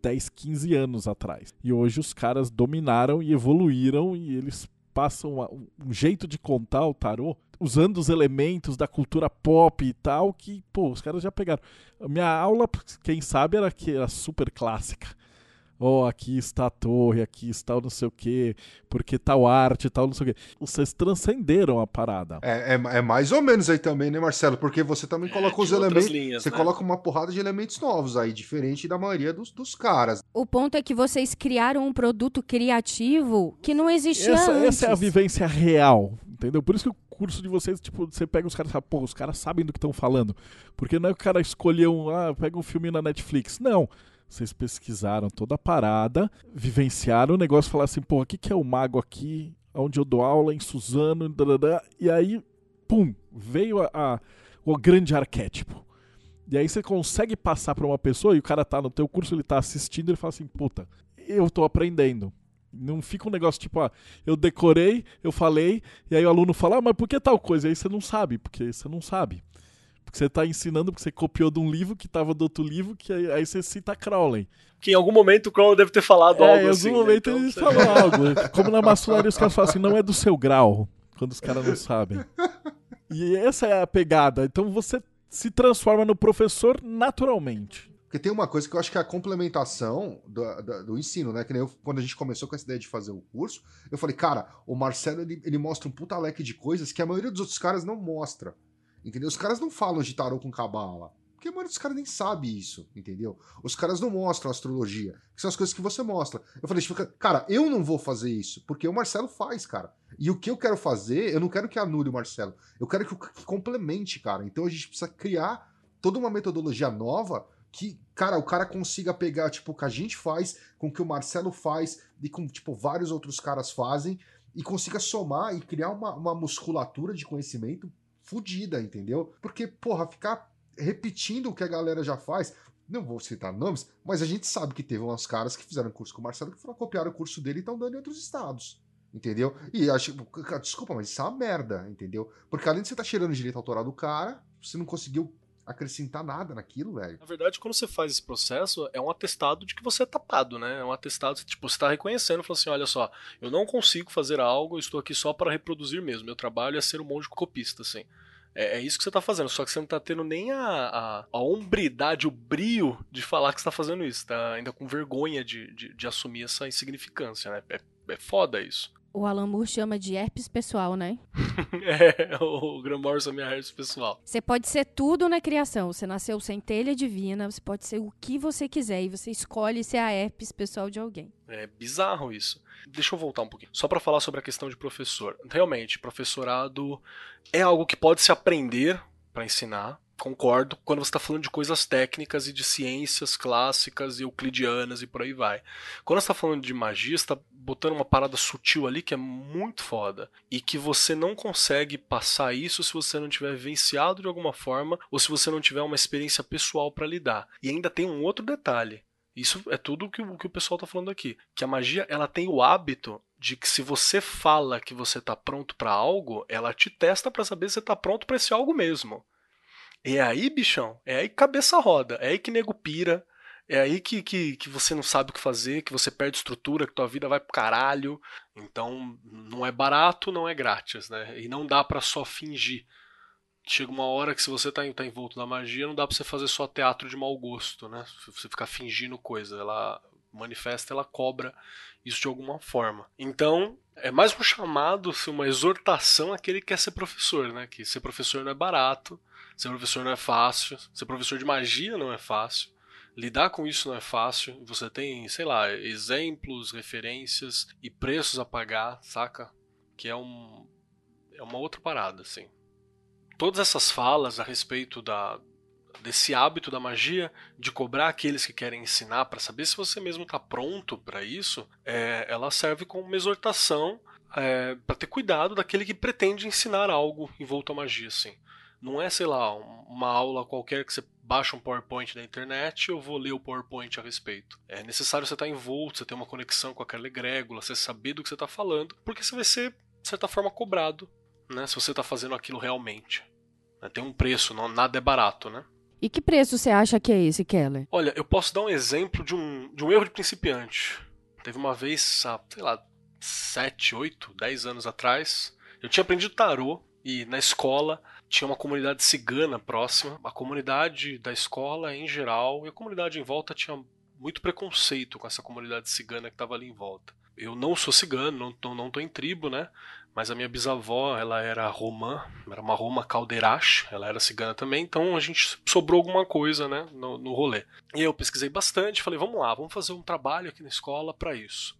10, 15 anos atrás. E hoje os caras dominaram e evoluíram e eles passam um jeito de contar o tarô usando os elementos da cultura pop e tal que, pô, os caras já pegaram. A minha aula, quem sabe, era que era super clássica oh, aqui está a torre, aqui está o não sei o quê, porque tal arte, tal não sei o quê. Vocês transcenderam a parada. É, é, é mais ou menos aí também, né, Marcelo? Porque você também é, coloca é, os elementos. Linhas, você né? coloca uma porrada de elementos novos aí, diferente da maioria dos, dos caras. O ponto é que vocês criaram um produto criativo que não existia essa, antes. Essa é a vivência real, entendeu? Por isso que o curso de vocês, tipo, você pega os caras e fala, pô, os caras sabem do que estão falando. Porque não é que o cara escolheu um, ah, pega um filme na Netflix. Não. Vocês pesquisaram toda a parada, vivenciaram o negócio, falaram assim, pô, o que, que é o mago aqui? Onde eu dou aula, em Suzano, e aí, pum, veio a, a, o grande arquétipo. E aí você consegue passar para uma pessoa e o cara tá no teu curso, ele tá assistindo, ele fala assim, puta, eu tô aprendendo. Não fica um negócio tipo, ah, eu decorei, eu falei, e aí o aluno fala, ah, mas por que tal coisa? E aí você não sabe, porque você não sabe. Porque você está ensinando, porque você copiou de um livro que estava do outro livro, que aí, aí, você cita Crowley. Que em algum momento o Crowley deve ter falado é, algo assim. Em algum né? momento né? ele falou algo. Como na maçonaria os caras falam assim, não é do seu grau, quando os caras não sabem. E essa é a pegada. Então você se transforma no professor naturalmente. Porque tem uma coisa que eu acho que é a complementação do, do, do ensino, né? Que nem eu, quando a gente começou com essa ideia de fazer o curso, eu falei, cara, o Marcelo ele, ele mostra um puta leque de coisas que a maioria dos outros caras não mostra. Entendeu? Os caras não falam de tarô com cabala. Porque a maioria dos caras nem sabe isso, entendeu? Os caras não mostram astrologia, que são as coisas que você mostra. Eu falei, tipo, cara, eu não vou fazer isso, porque o Marcelo faz, cara. E o que eu quero fazer, eu não quero que anule o Marcelo, eu quero que, que complemente, cara. Então a gente precisa criar toda uma metodologia nova que, cara, o cara consiga pegar, tipo, o que a gente faz, com o que o Marcelo faz e com, tipo, vários outros caras fazem e consiga somar e criar uma, uma musculatura de conhecimento fodida, entendeu? Porque, porra, ficar repetindo o que a galera já faz. Não vou citar nomes, mas a gente sabe que teve uns caras que fizeram curso com o Marcelo que foram copiar o curso dele e estão dando em outros estados. Entendeu? E acho. Desculpa, mas isso é uma merda, entendeu? Porque além de você estar tá cheirando direito autoral do cara, você não conseguiu acrescentar nada naquilo, velho. Na verdade, quando você faz esse processo, é um atestado de que você é tapado, né? É um atestado, tipo, você tá reconhecendo, falando assim, olha só, eu não consigo fazer algo, eu estou aqui só para reproduzir mesmo. Meu trabalho é ser um monte de copista, assim. É, é, isso que você tá fazendo, só que você não tá tendo nem a, a, a hombridade, o brio de falar que você tá fazendo isso. Tá ainda com vergonha de, de, de assumir essa insignificância, né? É, é foda isso. O Alan Moore chama de herpes pessoal, né? é, o Graham Morrison é minha herpes pessoal. Você pode ser tudo na criação. Você nasceu sem telha divina, você pode ser o que você quiser e você escolhe ser a herpes pessoal de alguém. É bizarro isso. Deixa eu voltar um pouquinho. Só para falar sobre a questão de professor. Realmente, professorado é algo que pode se aprender para ensinar, concordo, quando você está falando de coisas técnicas e de ciências clássicas e euclidianas e por aí vai. Quando você está falando de magia, você está botando uma parada sutil ali que é muito foda e que você não consegue passar isso se você não tiver vivenciado de alguma forma ou se você não tiver uma experiência pessoal para lidar. E ainda tem um outro detalhe. Isso é tudo que o que o pessoal está falando aqui, que a magia ela tem o hábito de que se você fala que você está pronto para algo, ela te testa para saber se você está pronto para esse algo mesmo. É aí, bichão, é aí que cabeça roda, é aí que nego pira, é aí que, que, que você não sabe o que fazer, que você perde estrutura, que tua vida vai pro caralho. Então, não é barato, não é grátis, né? E não dá para só fingir. Chega uma hora que se você tá, tá envolto na magia, não dá pra você fazer só teatro de mau gosto, né? Você ficar fingindo coisa, ela manifesta, ela cobra isso de alguma forma. Então, é mais um chamado, uma exortação àquele que quer ser professor, né? Que ser professor não é barato, ser professor não é fácil, ser professor de magia não é fácil. Lidar com isso não é fácil. Você tem, sei lá, exemplos, referências e preços a pagar, saca? Que é um é uma outra parada, assim. Todas essas falas a respeito da desse hábito da magia de cobrar aqueles que querem ensinar para saber se você mesmo está pronto para isso, é, ela serve como uma exortação é, para ter cuidado daquele que pretende ensinar algo envolto à magia, assim. Não é, sei lá, uma aula qualquer que você baixa um PowerPoint da internet e eu vou ler o PowerPoint a respeito. É necessário você estar envolto, você ter uma conexão com aquela egrégula, você saber do que você está falando, porque você vai ser, de certa forma, cobrado, né? Se você está fazendo aquilo realmente. É, tem um preço, não, nada é barato, né? E que preço você acha que é esse, Keller? Olha, eu posso dar um exemplo de um, de um erro de principiante. Teve uma vez, há, sei lá, 7, 8, 10 anos atrás, eu tinha aprendido tarô e na escola tinha uma comunidade cigana próxima. A comunidade da escola em geral e a comunidade em volta tinha muito preconceito com essa comunidade cigana que estava ali em volta. Eu não sou cigano, não tô, não tô em tribo, né? Mas a minha bisavó, ela era romã, era uma Roma Caldeirache, ela era cigana também, então a gente sobrou alguma coisa, né, no, no rolê. E eu pesquisei bastante, falei, vamos lá, vamos fazer um trabalho aqui na escola para isso.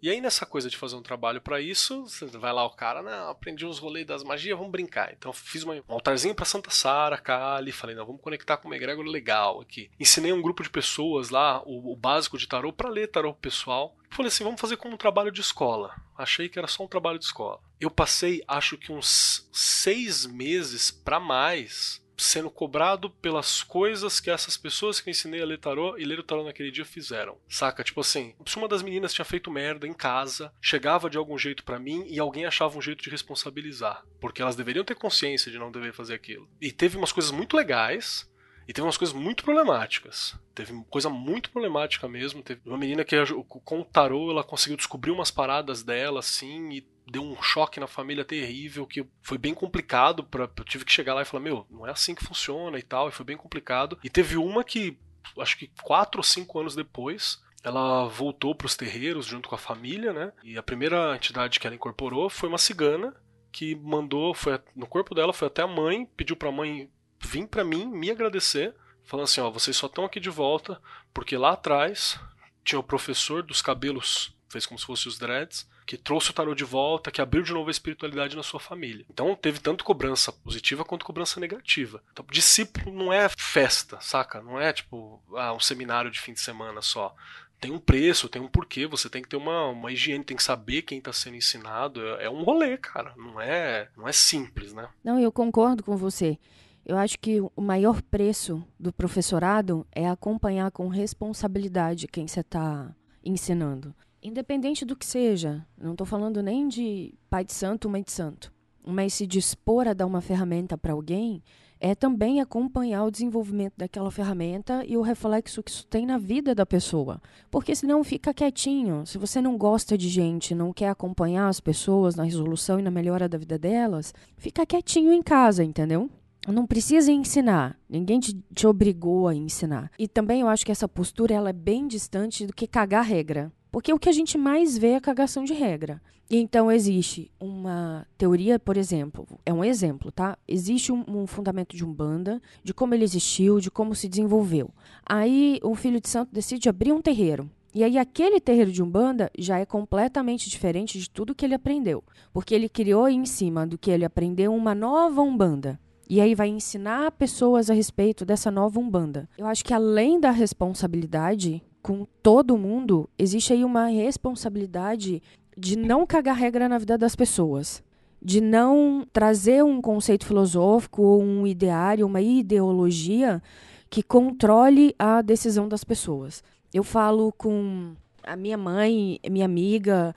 E aí, nessa coisa de fazer um trabalho para isso, você vai lá, o cara, não, aprendi uns rolês das magias, vamos brincar. Então, fiz um altarzinho para Santa Sara, Kali, falei, não, vamos conectar com uma egrégora legal aqui. Ensinei um grupo de pessoas lá, o, o básico de tarô, para ler tarô pessoal. Falei assim, vamos fazer como um trabalho de escola. Achei que era só um trabalho de escola. Eu passei, acho que uns seis meses para mais sendo cobrado pelas coisas que essas pessoas que eu ensinei a ler tarô e ler o tarô naquele dia fizeram. Saca? Tipo assim, se uma das meninas tinha feito merda em casa, chegava de algum jeito para mim e alguém achava um jeito de responsabilizar. Porque elas deveriam ter consciência de não dever fazer aquilo. E teve umas coisas muito legais. E teve umas coisas muito problemáticas. Teve coisa muito problemática mesmo. Teve uma menina que com o tarô ela conseguiu descobrir umas paradas dela assim e deu um choque na família terrível, que foi bem complicado. Pra, eu tive que chegar lá e falar: Meu, não é assim que funciona e tal. E foi bem complicado. E teve uma que, acho que quatro ou cinco anos depois, ela voltou para os terreiros junto com a família, né? E a primeira entidade que ela incorporou foi uma cigana que mandou, foi no corpo dela, foi até a mãe, pediu para a mãe vir para mim me agradecer, falando assim, ó, vocês só estão aqui de volta porque lá atrás tinha o professor dos cabelos, fez como se fosse os dreads, que trouxe o tarô de volta, que abriu de novo a espiritualidade na sua família. Então teve tanto cobrança positiva quanto cobrança negativa. Então, discípulo não é festa, saca? Não é tipo ah, um seminário de fim de semana só tem um preço, tem um porquê, você tem que ter uma, uma higiene, tem que saber quem está sendo ensinado. É, é, um rolê, cara. Não é, não é simples, né? Não, eu concordo com você. Eu acho que o maior preço do professorado é acompanhar com responsabilidade quem você está ensinando. Independente do que seja, não estou falando nem de pai de santo, mãe de santo, mas se dispor a dar uma ferramenta para alguém é também acompanhar o desenvolvimento daquela ferramenta e o reflexo que isso tem na vida da pessoa. Porque senão fica quietinho. Se você não gosta de gente, não quer acompanhar as pessoas na resolução e na melhora da vida delas, fica quietinho em casa, entendeu? não precisa ensinar, ninguém te, te, obrigou a ensinar. E também eu acho que essa postura ela é bem distante do que cagar regra. Porque o que a gente mais vê é a cagação de regra. Então existe uma teoria, por exemplo, é um exemplo, tá? Existe um, um fundamento de Umbanda, de como ele existiu, de como se desenvolveu. Aí o filho de santo decide abrir um terreiro. E aí aquele terreiro de Umbanda já é completamente diferente de tudo que ele aprendeu, porque ele criou em cima do que ele aprendeu uma nova Umbanda. E aí vai ensinar pessoas a respeito dessa nova Umbanda. Eu acho que além da responsabilidade com todo mundo, existe aí uma responsabilidade de não cagar regra na vida das pessoas. De não trazer um conceito filosófico ou um ideário, uma ideologia que controle a decisão das pessoas. Eu falo com a minha mãe, minha amiga,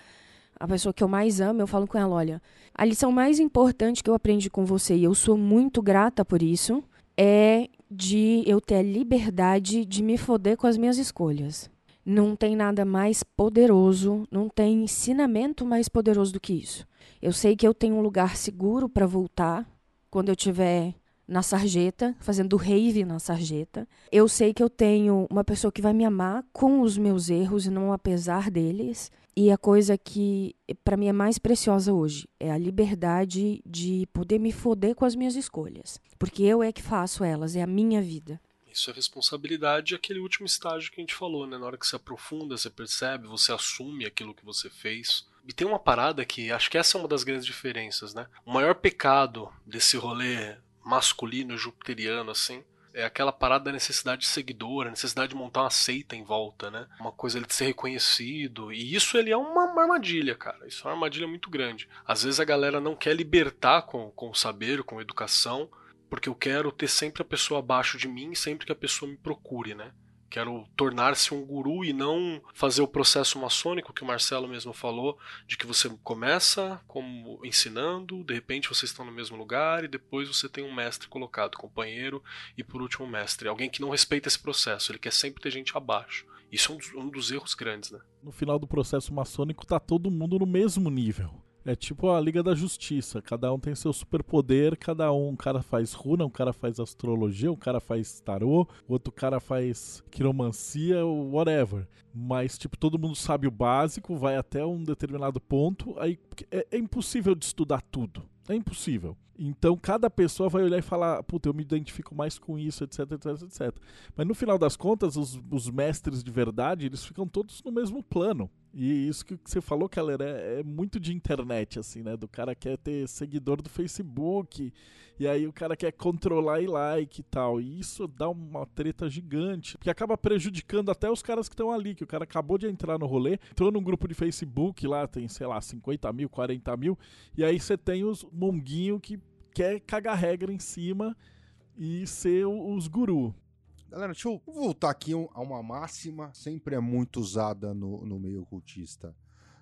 a pessoa que eu mais amo, eu falo com ela, olha, a lição mais importante que eu aprendi com você, e eu sou muito grata por isso, é de eu ter a liberdade de me foder com as minhas escolhas. Não tem nada mais poderoso, não tem ensinamento mais poderoso do que isso. Eu sei que eu tenho um lugar seguro para voltar quando eu estiver na sarjeta, fazendo rave na sarjeta. Eu sei que eu tenho uma pessoa que vai me amar com os meus erros e não apesar deles. E a coisa que para mim é mais preciosa hoje é a liberdade de poder me foder com as minhas escolhas, porque eu é que faço elas, é a minha vida. Isso é responsabilidade, aquele último estágio que a gente falou, né? Na hora que você aprofunda, você percebe, você assume aquilo que você fez. E tem uma parada que acho que essa é uma das grandes diferenças, né? O maior pecado desse rolê masculino jupiteriano assim é aquela parada da necessidade de seguidor, a necessidade de montar uma seita em volta, né? Uma coisa ele de ser reconhecido. E isso ele é uma armadilha, cara. Isso é uma armadilha muito grande. Às vezes a galera não quer libertar com, com o saber, com a educação, porque eu quero ter sempre a pessoa abaixo de mim sempre que a pessoa me procure, né? Quero tornar-se um guru e não fazer o processo maçônico que o Marcelo mesmo falou, de que você começa como ensinando, de repente vocês estão no mesmo lugar e depois você tem um mestre colocado, companheiro e por último mestre. Alguém que não respeita esse processo, ele quer sempre ter gente abaixo. Isso é um dos, um dos erros grandes, né? No final do processo maçônico tá todo mundo no mesmo nível. É tipo a Liga da Justiça, cada um tem seu superpoder, cada um, um cara faz runa, um cara faz astrologia, um cara faz tarô, outro cara faz quiromancia, whatever. Mas, tipo, todo mundo sabe o básico, vai até um determinado ponto, aí é, é impossível de estudar tudo. É impossível. Então cada pessoa vai olhar e falar, puta, eu me identifico mais com isso, etc, etc, etc. Mas no final das contas, os, os mestres de verdade, eles ficam todos no mesmo plano. E isso que você falou, Keller, é, é, muito de internet, assim, né? Do cara quer ter seguidor do Facebook, e aí o cara quer controlar e like e tal. E isso dá uma treta gigante, que acaba prejudicando até os caras que estão ali, que o cara acabou de entrar no rolê, entrou num grupo de Facebook, lá tem, sei lá, 50 mil, 40 mil, e aí você tem os monguinho que quer cagar regra em cima e ser os guru. Galera, deixa eu voltar aqui a uma máxima, sempre é muito usada no, no meio ocultista.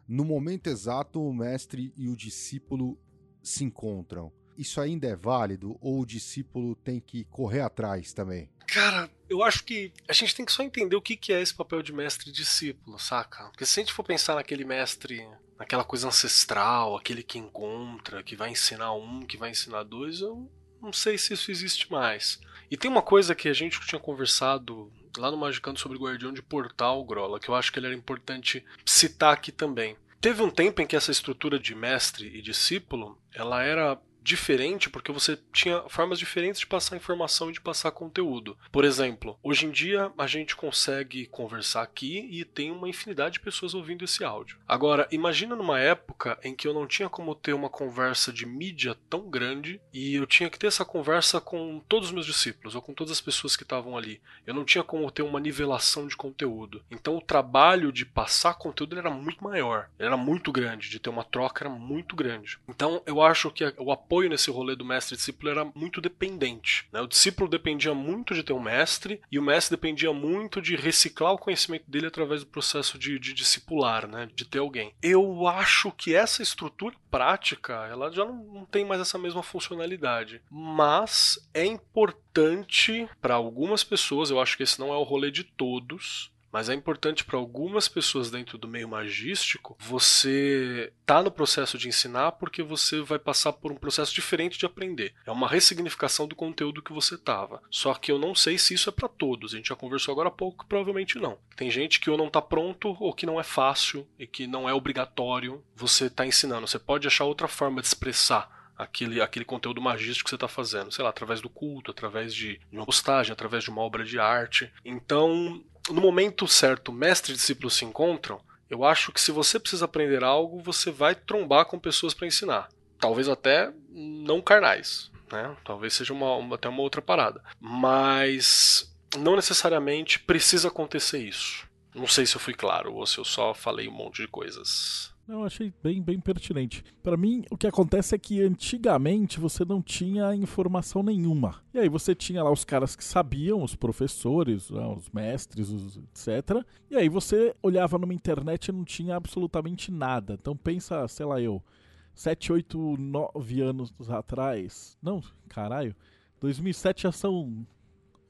No momento exato, o mestre e o discípulo se encontram. Isso ainda é válido ou o discípulo tem que correr atrás também? Cara, eu acho que a gente tem que só entender o que é esse papel de mestre e discípulo, saca? Porque se a gente for pensar naquele mestre, naquela coisa ancestral, aquele que encontra, que vai ensinar um, que vai ensinar dois, eu não sei se isso existe mais. E tem uma coisa que a gente tinha conversado lá no Magicando sobre o Guardião de Portal, Grola, que eu acho que ele era importante citar aqui também. Teve um tempo em que essa estrutura de mestre e discípulo, ela era diferente porque você tinha formas diferentes de passar informação e de passar conteúdo. Por exemplo, hoje em dia a gente consegue conversar aqui e tem uma infinidade de pessoas ouvindo esse áudio. Agora, imagina numa época em que eu não tinha como ter uma conversa de mídia tão grande e eu tinha que ter essa conversa com todos os meus discípulos ou com todas as pessoas que estavam ali. Eu não tinha como ter uma nivelação de conteúdo. Então o trabalho de passar conteúdo era muito maior, era muito grande, de ter uma troca era muito grande. Então eu acho que o apoio apoio nesse rolê do mestre-discípulo era muito dependente. Né? O discípulo dependia muito de ter um mestre e o mestre dependia muito de reciclar o conhecimento dele através do processo de, de discipular, né? de ter alguém. Eu acho que essa estrutura prática ela já não, não tem mais essa mesma funcionalidade, mas é importante para algumas pessoas, eu acho que esse não é o rolê de todos, mas é importante para algumas pessoas dentro do meio magístico você tá no processo de ensinar porque você vai passar por um processo diferente de aprender. É uma ressignificação do conteúdo que você tava. Só que eu não sei se isso é para todos. A gente já conversou agora há pouco, provavelmente não. Tem gente que ou não tá pronto ou que não é fácil e que não é obrigatório você tá ensinando. Você pode achar outra forma de expressar aquele, aquele conteúdo magístico que você está fazendo, sei lá, através do culto, através de, de uma postagem, através de uma obra de arte. Então, no momento certo, mestre e discípulo se encontram, eu acho que se você precisa aprender algo, você vai trombar com pessoas para ensinar. Talvez até não carnais, né? Talvez seja uma, uma, até uma outra parada. Mas não necessariamente precisa acontecer isso. Não sei se eu fui claro ou se eu só falei um monte de coisas. Eu achei bem, bem pertinente. Para mim, o que acontece é que antigamente você não tinha informação nenhuma. E aí você tinha lá os caras que sabiam, os professores, né, os mestres, os etc. E aí você olhava numa internet e não tinha absolutamente nada. Então pensa, sei lá, eu, 7, 8, 9 anos atrás. Não, caralho. 2007 já são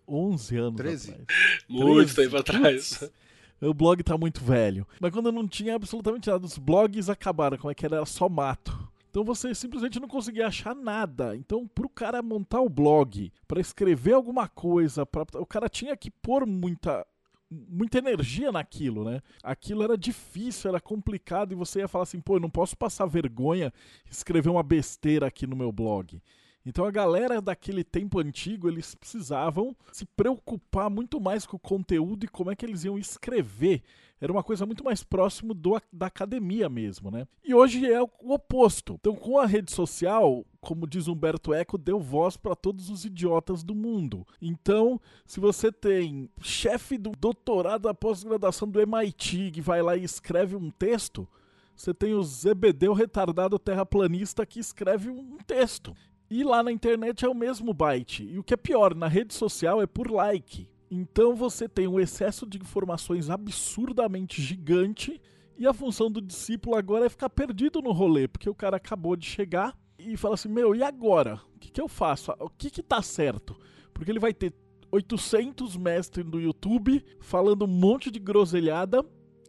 11 anos 13. atrás. Muito 13, tempo atrás. O blog tá muito velho. Mas quando não tinha absolutamente nada, os blogs acabaram, como é que era? Era só mato. Então você simplesmente não conseguia achar nada. Então, pro cara montar o blog, para escrever alguma coisa, pra... o cara tinha que pôr muita muita energia naquilo, né? Aquilo era difícil, era complicado e você ia falar assim, pô, eu não posso passar vergonha escrever uma besteira aqui no meu blog. Então a galera daquele tempo antigo, eles precisavam se preocupar muito mais com o conteúdo e como é que eles iam escrever. Era uma coisa muito mais próximo do, da academia mesmo, né? E hoje é o oposto. Então, com a rede social, como diz Humberto Eco, deu voz para todos os idiotas do mundo. Então, se você tem chefe do doutorado da pós-graduação do MIT que vai lá e escreve um texto, você tem o Zebedeu retardado terraplanista que escreve um texto. E lá na internet é o mesmo byte. E o que é pior, na rede social é por like. Então você tem um excesso de informações absurdamente gigante e a função do discípulo agora é ficar perdido no rolê, porque o cara acabou de chegar e fala assim: Meu, e agora? O que, que eu faço? O que, que tá certo? Porque ele vai ter 800 mestres no YouTube falando um monte de groselhada.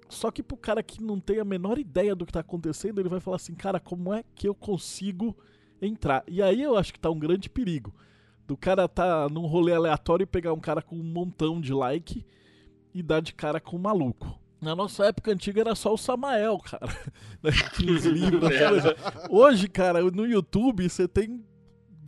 Só que pro cara que não tem a menor ideia do que tá acontecendo, ele vai falar assim: Cara, como é que eu consigo entrar? E aí eu acho que tá um grande perigo do cara tá num rolê aleatório e pegar um cara com um montão de like e dar de cara com um maluco. Na nossa época antiga era só o Samael, cara. Tinha os livros. Hoje, cara, no YouTube você tem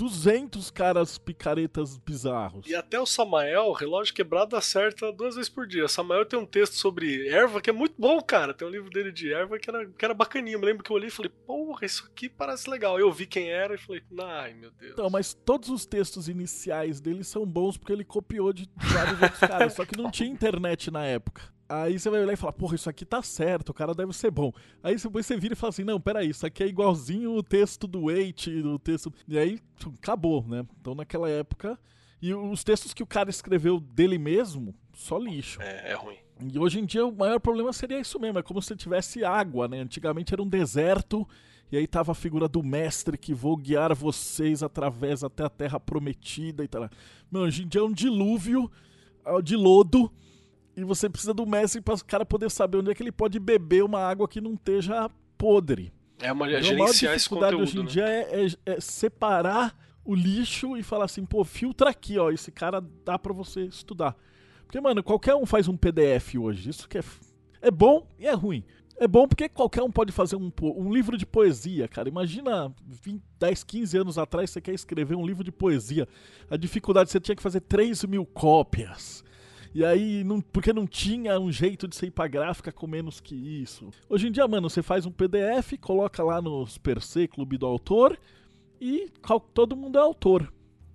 200 caras picaretas bizarros. E até o Samael, relógio quebrado, acerta duas vezes por dia. O Samael tem um texto sobre erva que é muito bom, cara. Tem um livro dele de erva que era, que era bacaninho. Eu me lembro que eu olhei e falei, porra, isso aqui parece legal. Eu vi quem era e falei, ai meu Deus. Então, mas todos os textos iniciais dele são bons porque ele copiou de vários outros caras. Só que não tinha internet na época. Aí você vai olhar e falar, porra, isso aqui tá certo, o cara deve ser bom. Aí depois você vira e fala assim, não, peraí, isso aqui é igualzinho o texto do Wait, do texto. E aí, acabou, né? Então naquela época. E os textos que o cara escreveu dele mesmo, só lixo. É, é ruim. E hoje em dia o maior problema seria isso mesmo, é como se tivesse água, né? Antigamente era um deserto, e aí tava a figura do mestre que vou guiar vocês através até a terra prometida e tal. Mano, hoje em dia é um dilúvio de lodo e você precisa do mestre para o cara poder saber onde é que ele pode beber uma água que não esteja podre. É uma Então, gerenciar a dificuldade conteúdo. hoje em né? dia é, é- é separar o lixo e falar assim, pô, filtra aqui, ó, esse cara dá pra você estudar. Porque, mano, qualquer um faz um PDF hoje, isso que é, é bom e é ruim. É bom porque qualquer um pode fazer um, um livro de poesia, cara. Imagina 20, 10, 15 anos atrás você quer escrever um livro de poesia. A dificuldade, você tinha que fazer 3 mil cópias. E aí, não, porque não tinha um jeito de ser ir pra gráfica com menos que isso. Hoje em dia, mano, você faz um PDF, coloca lá nos per se, Clube do Autor, e todo mundo é autor.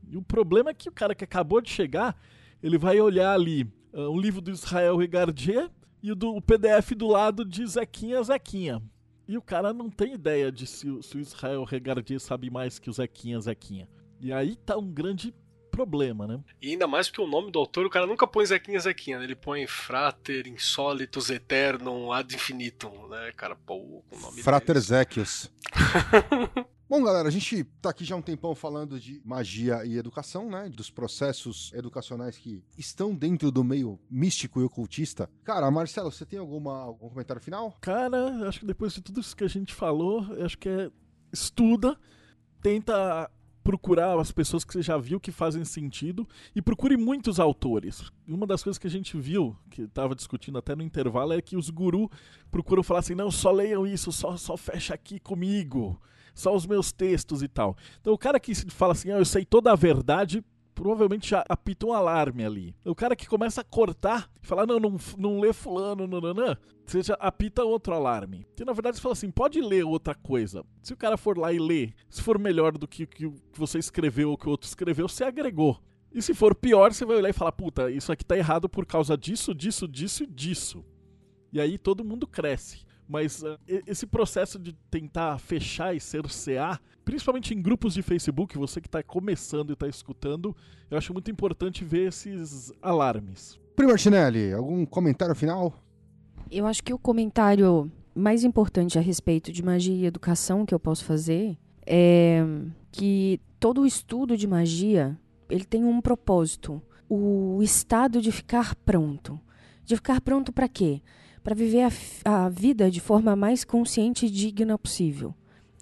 E o problema é que o cara que acabou de chegar, ele vai olhar ali ah, um livro do Israel Regardier e o, do, o PDF do lado de Zequinha Zequinha. E o cara não tem ideia de se, se o Israel Regardier sabe mais que o Zequinha Zequinha. E aí tá um grande problema, né? E ainda mais porque o nome do autor, o cara nunca põe Zequinha Zequinha, né? ele põe Frater, Insólitos, Eternum, Ad Infinitum, né, cara? Pô, com o nome Frater. Zequios. Bom, galera, a gente tá aqui já um tempão falando de magia e educação, né? Dos processos educacionais que estão dentro do meio místico e ocultista. Cara, Marcelo, você tem alguma, algum comentário final? Cara, acho que depois de tudo isso que a gente falou, eu acho que é estuda, tenta procurar as pessoas que você já viu que fazem sentido e procure muitos autores. Uma das coisas que a gente viu, que estava discutindo até no intervalo, é que os gurus procuram falar assim: não, só leiam isso, só, só fecha aqui comigo, só os meus textos e tal. Então o cara que fala assim: ah, eu sei toda a verdade, provavelmente já apita um alarme ali. O cara que começa a cortar e falar, não, não, não lê fulano, não, você já apita outro alarme. Que na verdade você fala assim, pode ler outra coisa. Se o cara for lá e ler, se for melhor do que o que você escreveu ou que o outro escreveu, você agregou. E se for pior, você vai olhar e falar, puta, isso aqui tá errado por causa disso, disso, disso e disso. E aí todo mundo cresce. Mas uh, esse processo de tentar fechar e cercear, principalmente em grupos de Facebook, você que está começando e está escutando, eu acho muito importante ver esses alarmes. Primo Martinelli, algum comentário final? Eu acho que o comentário mais importante a respeito de magia e educação que eu posso fazer é que todo o estudo de magia ele tem um propósito, o estado de ficar pronto. De ficar pronto para quê? Para viver a, a, vida de forma mais consciente e digna possível.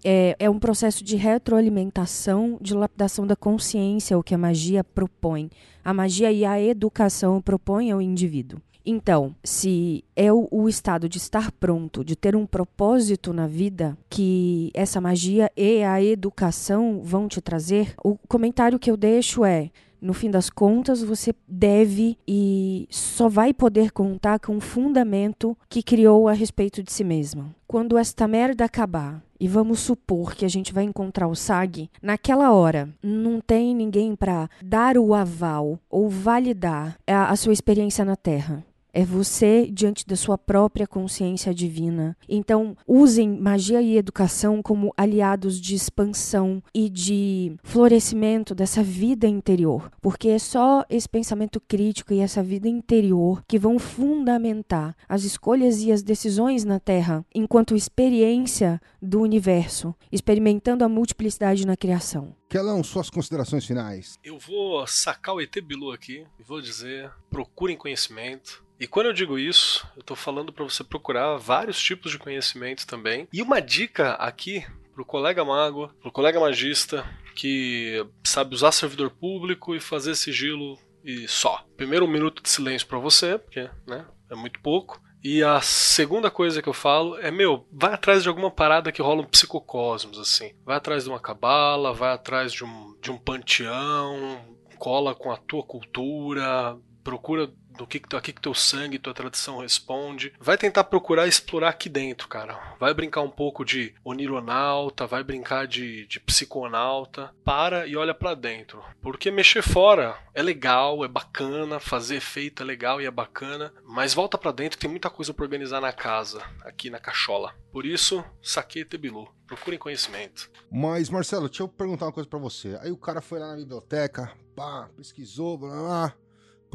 É, é um processo de retroalimentação, de lapidação da consciência, o que a magia propõe. A magia e a educação propõem ao indivíduo. Então, se é o, o, estado de estar pronto, de ter um propósito na vida que essa magia e a educação vão te trazer, o comentário que eu deixo é: no fim das contas, você deve e só vai poder contar com o fundamento que criou a respeito de si mesmo. Quando esta merda acabar, e vamos supor que a gente vai encontrar o SAG, naquela hora não tem ninguém para dar o aval ou validar a, a sua experiência na Terra. É você diante da sua própria consciência divina. Então, usem magia e educação como aliados de expansão e de florescimento dessa vida interior, porque é só esse pensamento crítico e essa vida interior que vão fundamentar as escolhas e as decisões na Terra, enquanto experiência do universo, experimentando a multiplicidade na criação. Kelão, suas considerações finais. Eu vou sacar o ET Bilu aqui e vou dizer: procurem conhecimento. E quando eu digo isso, eu estou falando para você procurar vários tipos de conhecimento também. E uma dica aqui pro colega mago, pro colega magista que sabe usar servidor público e fazer sigilo e só. Primeiro um minuto de silêncio para você, porque, né, é muito pouco. E a segunda coisa que eu falo é, meu, vai atrás de alguma parada que rola um psicocosmos, assim. Vai atrás de uma cabala, vai atrás de um, de um panteão, cola com a tua cultura, procura do que, aqui que teu sangue, tua tradição responde. Vai tentar procurar explorar aqui dentro, cara. Vai brincar um pouco de onironauta, vai brincar de, de psiconauta. Para e olha para dentro. Porque mexer fora é legal, é bacana, fazer efeito é legal e é bacana, mas volta para dentro, tem muita coisa para organizar na casa, aqui na cachola. Por isso, saquei Tebilu. Procurem conhecimento. Mas, Marcelo, deixa eu perguntar uma coisa para você. Aí o cara foi lá na biblioteca, pá, pesquisou, blá blá.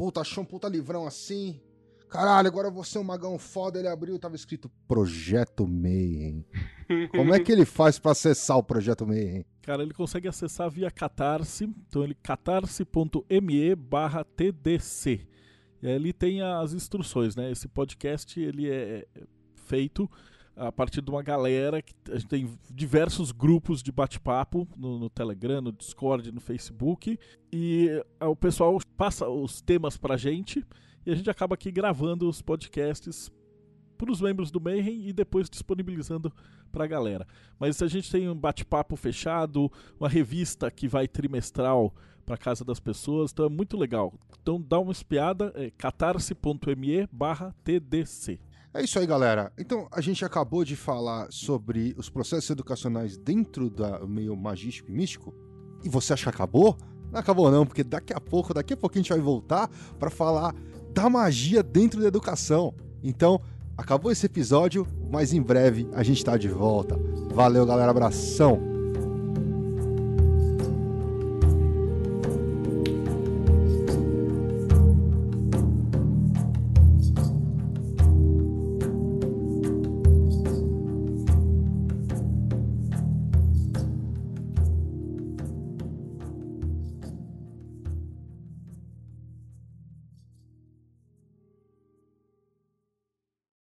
Puta, achou um puta livrão assim. Caralho, agora vou ser um magão foda. Ele abriu e tava escrito Projeto Mayhem. Como é que ele faz para acessar o Projeto Mayhem? Cara, ele consegue acessar via Catarse. Então ele catarse.me barra TDC. E aí ele tem as instruções, né? Esse podcast ele é feito a partir de uma galera que a gente tem diversos grupos de bate-papo no, no, Telegram, no Discord, no Facebook e o pessoal passa os temas pra gente e a gente acaba aqui gravando os podcasts para os membros do Mayhem e depois disponibilizando para a galera. Mas a gente tem um bate-papo fechado, uma revista que vai trimestral para casa das pessoas, então é muito legal. Então dá uma espiada, é catarse.me barra TDC. É isso aí, galera. Então, a gente acabou de falar sobre os processos educacionais dentro do meio magístico e místico. E você acha que acabou? Não acabou não, porque daqui a pouco, daqui a pouquinho a gente vai voltar para falar da magia dentro da educação. Então, Acabou esse episódio, mas em breve a gente tá de volta. Valeu, galera. Abração.